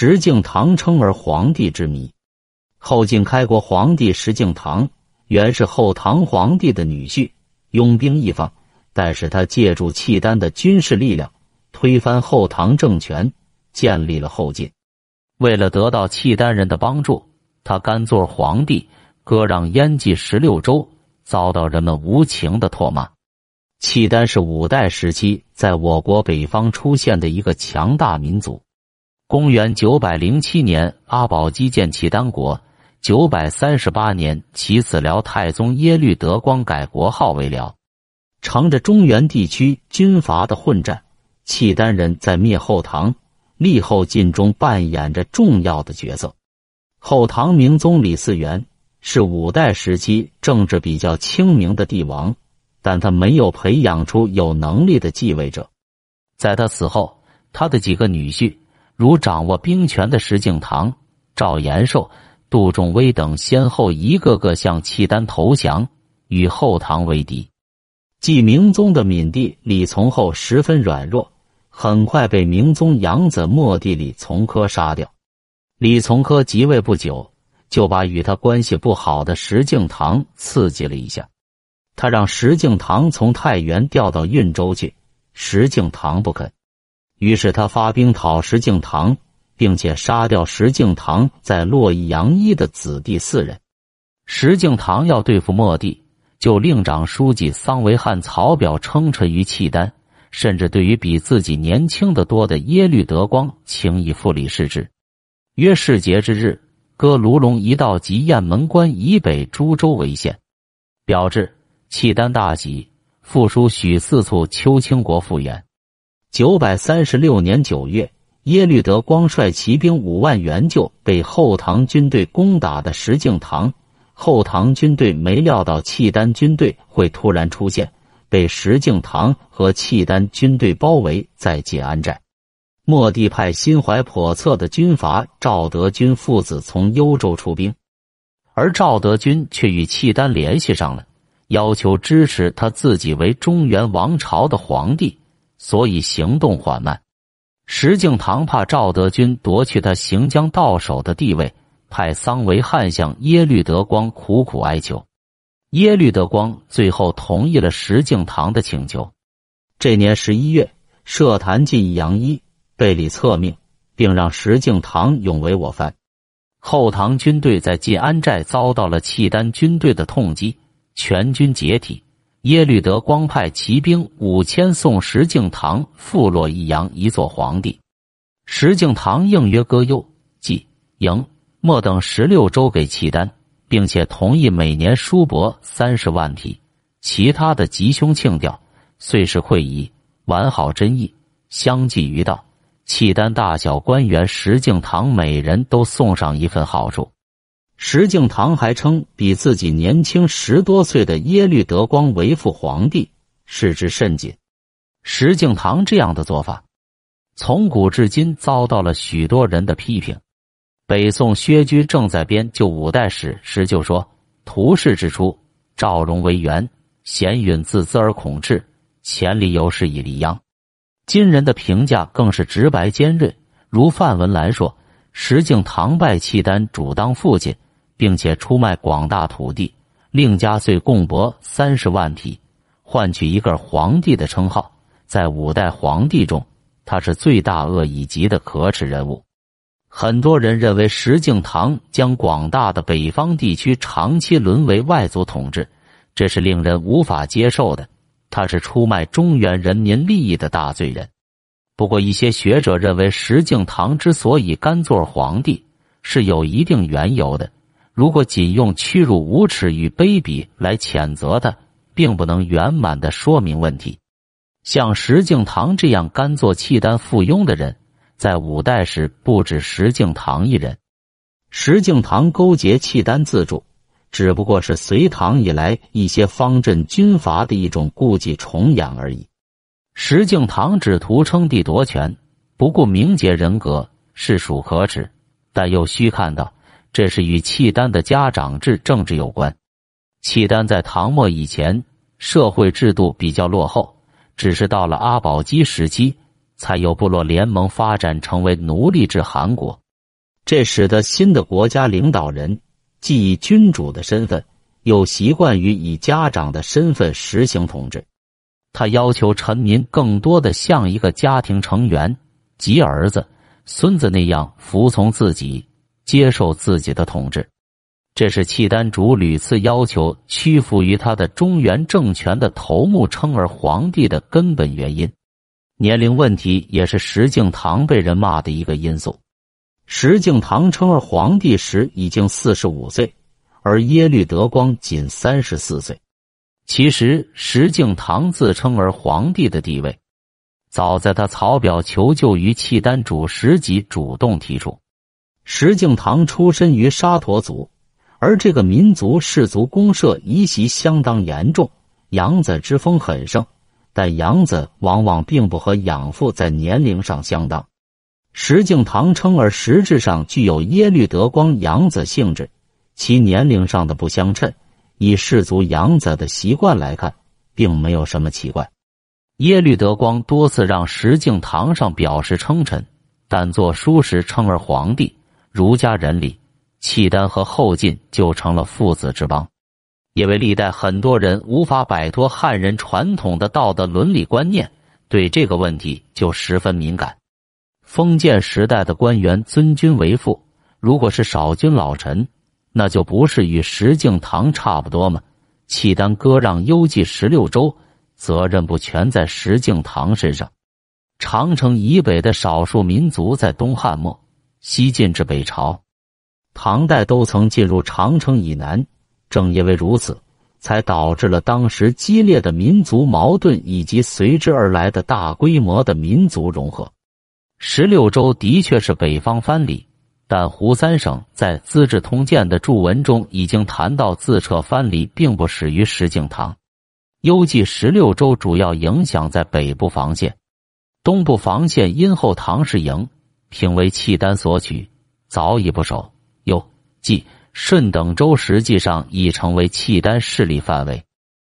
石敬瑭称而皇帝之谜。后晋开国皇帝石敬瑭原是后唐皇帝的女婿，拥兵一方，但是他借助契丹的军事力量，推翻后唐政权，建立了后晋。为了得到契丹人的帮助，他甘做皇帝，割让燕蓟十六州，遭到人们无情的唾骂。契丹是五代时期在我国北方出现的一个强大民族。公元九百零七年，阿保机建契丹国；九百三十八年，其子辽太宗耶律德光改国号为辽。乘着中原地区军阀的混战，契丹人在灭后唐、立后晋中扮演着重要的角色。后唐明宗李嗣源是五代时期政治比较清明的帝王。但他没有培养出有能力的继位者，在他死后，他的几个女婿，如掌握兵权的石敬瑭、赵延寿、杜仲威等，先后一个个向契丹投降，与后唐为敌。继明宗的闵帝李从厚十分软弱，很快被明宗养子末帝李从珂杀掉。李从珂即位不久，就把与他关系不好的石敬瑭刺激了一下。他让石敬瑭从太原调到运州去，石敬瑭不肯，于是他发兵讨石敬瑭，并且杀掉石敬瑭在洛邑杨一的子弟四人。石敬瑭要对付末帝，就令长书记桑维汉曹表称臣于契丹，甚至对于比自己年轻的多的耶律德光，请以复礼事之。约世节之日，割卢龙一道及雁门关以北诸州为县，表志。契丹大喜，复书许四处秋清国复原。九百三十六年九月，耶律德光率骑兵五万援救被后唐军队攻打的石敬瑭。后唐军队没料到契丹军队会突然出现，被石敬瑭和契丹军队包围在解安寨。末帝派心怀叵测的军阀赵德军父子从幽州出兵，而赵德军却与契丹联系上了。要求支持他自己为中原王朝的皇帝，所以行动缓慢。石敬瑭怕赵德军夺去他行将到手的地位，派桑维汉向耶律德光苦苦哀求。耶律德光最后同意了石敬瑭的请求。这年十一月，设坛进杨一，被李策命，并让石敬瑭永为我藩。后唐军队在晋安寨遭到了契丹军队的痛击。全军解体，耶律德光派骑兵五千送石敬瑭赴洛益阳一座皇帝。石敬瑭应约割右、冀、营、莫等十六州给契丹，并且同意每年输帛三十万匹，其他的吉凶庆吊、岁事会议、完好真意相继于道。契丹大小官员石敬瑭每人都送上一份好处。石敬瑭还称，比自己年轻十多岁的耶律德光为父皇帝，视之甚谨。石敬瑭这样的做法，从古至今遭到了许多人的批评。北宋薛居正在编《旧五代史》时就说：“图世之初，赵荣为元，贤允自资而恐至，前理由是以离央。”今人的评价更是直白尖锐，如范文来说：“石敬瑭拜契丹主当父亲。”并且出卖广大土地，令加岁贡帛三十万匹，换取一个皇帝的称号。在五代皇帝中，他是罪大恶以及的可耻人物。很多人认为石敬瑭将广大的北方地区长期沦为外族统治，这是令人无法接受的。他是出卖中原人民利益的大罪人。不过，一些学者认为石敬瑭之所以甘做皇帝，是有一定缘由的。如果仅用屈辱、无耻与卑鄙来谴责他，并不能圆满的说明问题。像石敬瑭这样甘做契丹附庸的人，在五代时不止石敬瑭一人。石敬瑭勾结契丹自助，只不过是隋唐以来一些方阵军阀的一种故伎重演而已。石敬瑭只图称帝夺权，不顾名节人格，是属可耻，但又需看到。这是与契丹的家长制政治有关。契丹在唐末以前社会制度比较落后，只是到了阿保机时期，才有部落联盟发展成为奴隶制韩国。这使得新的国家领导人既以君主的身份，又习惯于以家长的身份实行统治。他要求臣民更多的像一个家庭成员，即儿子、孙子那样服从自己，接受自己的统治。这是契丹主屡次要求屈服于他的中原政权的头目称儿皇帝的根本原因。年龄问题也是石敬瑭被人骂的一个因素。石敬瑭称儿皇帝时已经四十五岁，而耶律德光仅三十四岁。其实，石敬瑭自称儿皇帝的地位，早在他草表求救于契丹主时即主动提出。石敬瑭出身于沙陀族。而这个民族氏族公社遗习相当严重，养子之风很盛，但养子往往并不和养父在年龄上相当。石敬瑭称儿实质上具有耶律德光养子性质，其年龄上的不相称，以氏族养子的习惯来看，并没有什么奇怪。耶律德光多次让石敬瑭上表示称臣，但作书时称儿皇帝，儒家人礼。契丹和后晋就成了父子之邦，因为历代很多人无法摆脱汉人传统的道德伦理观念，对这个问题就十分敏感。封建时代的官员尊君为父，如果是少君老臣，那就不是与石敬瑭差不多吗？契丹割让幽蓟十六州，责任不全在石敬瑭身上。长城以北的少数民族在东汉末、西晋至北朝。唐代都曾进入长城以南，正因为如此，才导致了当时激烈的民族矛盾以及随之而来的大规模的民族融合。十六州的确是北方藩篱，但胡三省在《资治通鉴》的注文中已经谈到，自撤藩篱并不始于石敬瑭。幽蓟十六州主要影响在北部防线，东部防线因后唐氏营平为契丹所取，早已不守。右、冀、顺等州实际上已成为契丹势力范围。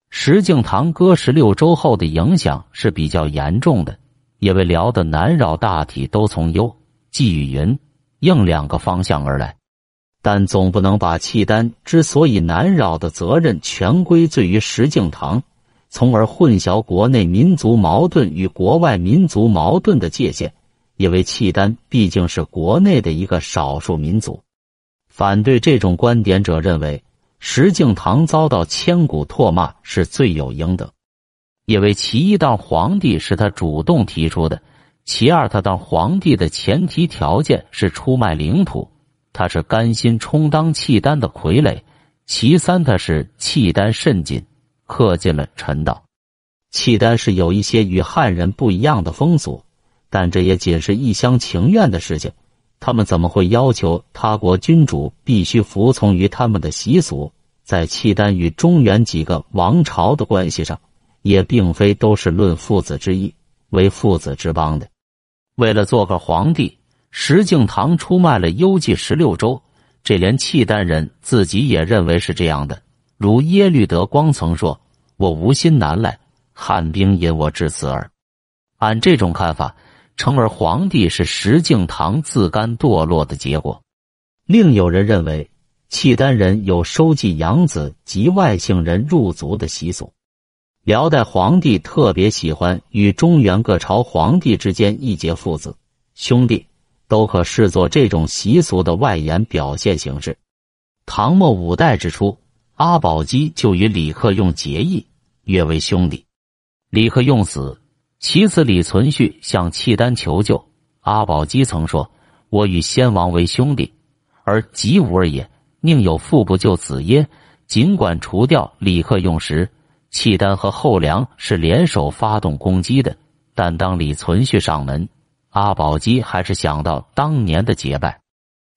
石敬瑭割十六州后的影响是比较严重的，因为辽的南扰大体都从幽、冀与云、应两个方向而来。但总不能把契丹之所以南扰的责任全归罪于石敬瑭，从而混淆国内民族矛盾与国外民族矛盾的界限。因为契丹毕竟是国内的一个少数民族。反对这种观点者认为，石敬瑭遭到千古唾骂是罪有应得，因为其一当皇帝是他主动提出的，其二他当皇帝的前提条件是出卖领土，他是甘心充当契丹的傀儡；其三他是契丹甚谨，恪尽了臣道。契丹是有一些与汉人不一样的风俗，但这也仅是一厢情愿的事情。他们怎么会要求他国君主必须服从于他们的习俗？在契丹与中原几个王朝的关系上，也并非都是论父子之义为父子之邦的。为了做个皇帝，石敬瑭出卖了幽蓟十六州，这连契丹人自己也认为是这样的。如耶律德光曾说：“我无心南来，汉兵引我至此耳。”按这种看法。称而皇帝是石敬瑭自甘堕落的结果。另有人认为，契丹人有收继养子及外姓人入族的习俗。辽代皇帝特别喜欢与中原各朝皇帝之间一结父子兄弟，都可视作这种习俗的外延表现形式。唐末五代之初，阿保机就与李克用结义，约为兄弟。李克用死。其次，李存勖向契丹求救。阿保机曾说：“我与先王为兄弟，而吉吾尔也，宁有父不救子耶？”尽管除掉李克用时，契丹和后梁是联手发动攻击的，但当李存勖上门，阿保机还是想到当年的结拜。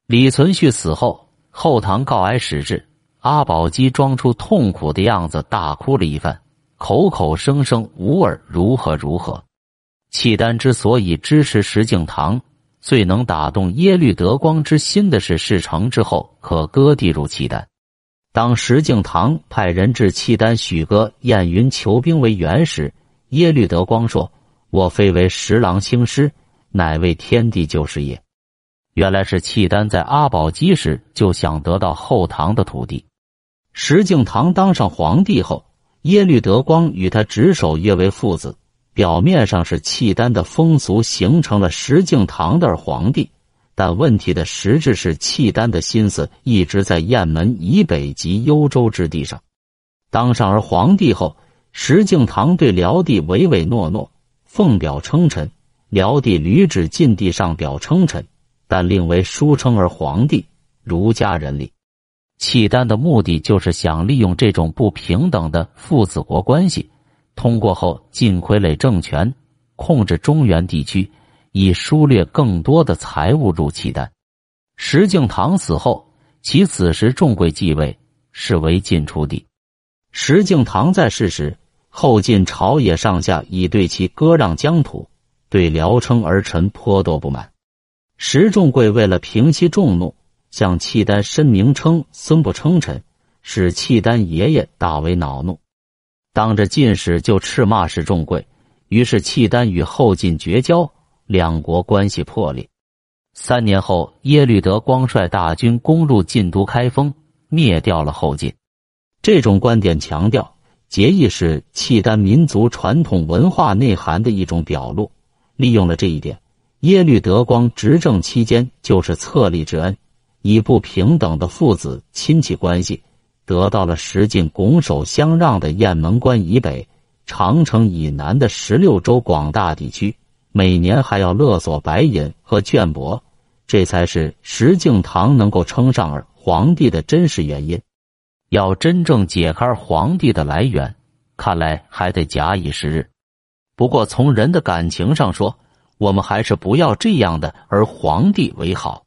李存勖死后，后唐告哀使至，阿保机装出痛苦的样子，大哭了一番。口口声声吾尔如何如何？契丹之所以支持石敬瑭，最能打动耶律德光之心的是事成之后可割地入契丹。当石敬瑭派人至契丹许哥燕云求兵为援时，耶律德光说：“我非为十郎兴师，乃为天地救世也。”原来是契丹在阿保机时就想得到后唐的土地。石敬瑭当上皇帝后，耶律德光与他执手约为父子。表面上是契丹的风俗形成了石敬瑭的皇帝，但问题的实质是契丹的心思一直在雁门以北及幽州之地上。当上儿皇帝后，石敬瑭对辽帝唯唯诺诺，奉表称臣；辽帝屡指晋帝上表称臣，但另为书称儿皇帝，儒家人礼。契丹的目的就是想利用这种不平等的父子国关系。通过后晋傀儡政权控制中原地区，以疏掠更多的财物入契丹。石敬瑭死后，其此时重贵继位，是为晋出帝。石敬瑭在世时，后晋朝野上下已对其割让疆土，对辽称儿臣颇多不满。石重贵为了平息众怒，向契丹申明称孙不称臣，使契丹爷爷大为恼怒。当着晋使就斥骂石重贵，于是契丹与后晋绝交，两国关系破裂。三年后，耶律德光率大军攻入晋都开封，灭掉了后晋。这种观点强调，结义是契丹民族传统文化内涵的一种表露。利用了这一点，耶律德光执政期间就是册立之恩，以不平等的父子亲戚关系。得到了石进拱手相让的雁门关以北、长城以南的十六州广大地区，每年还要勒索白银和绢帛，这才是石敬瑭能够称上儿皇帝的真实原因。要真正解开皇帝的来源，看来还得假以时日。不过从人的感情上说，我们还是不要这样的儿皇帝为好。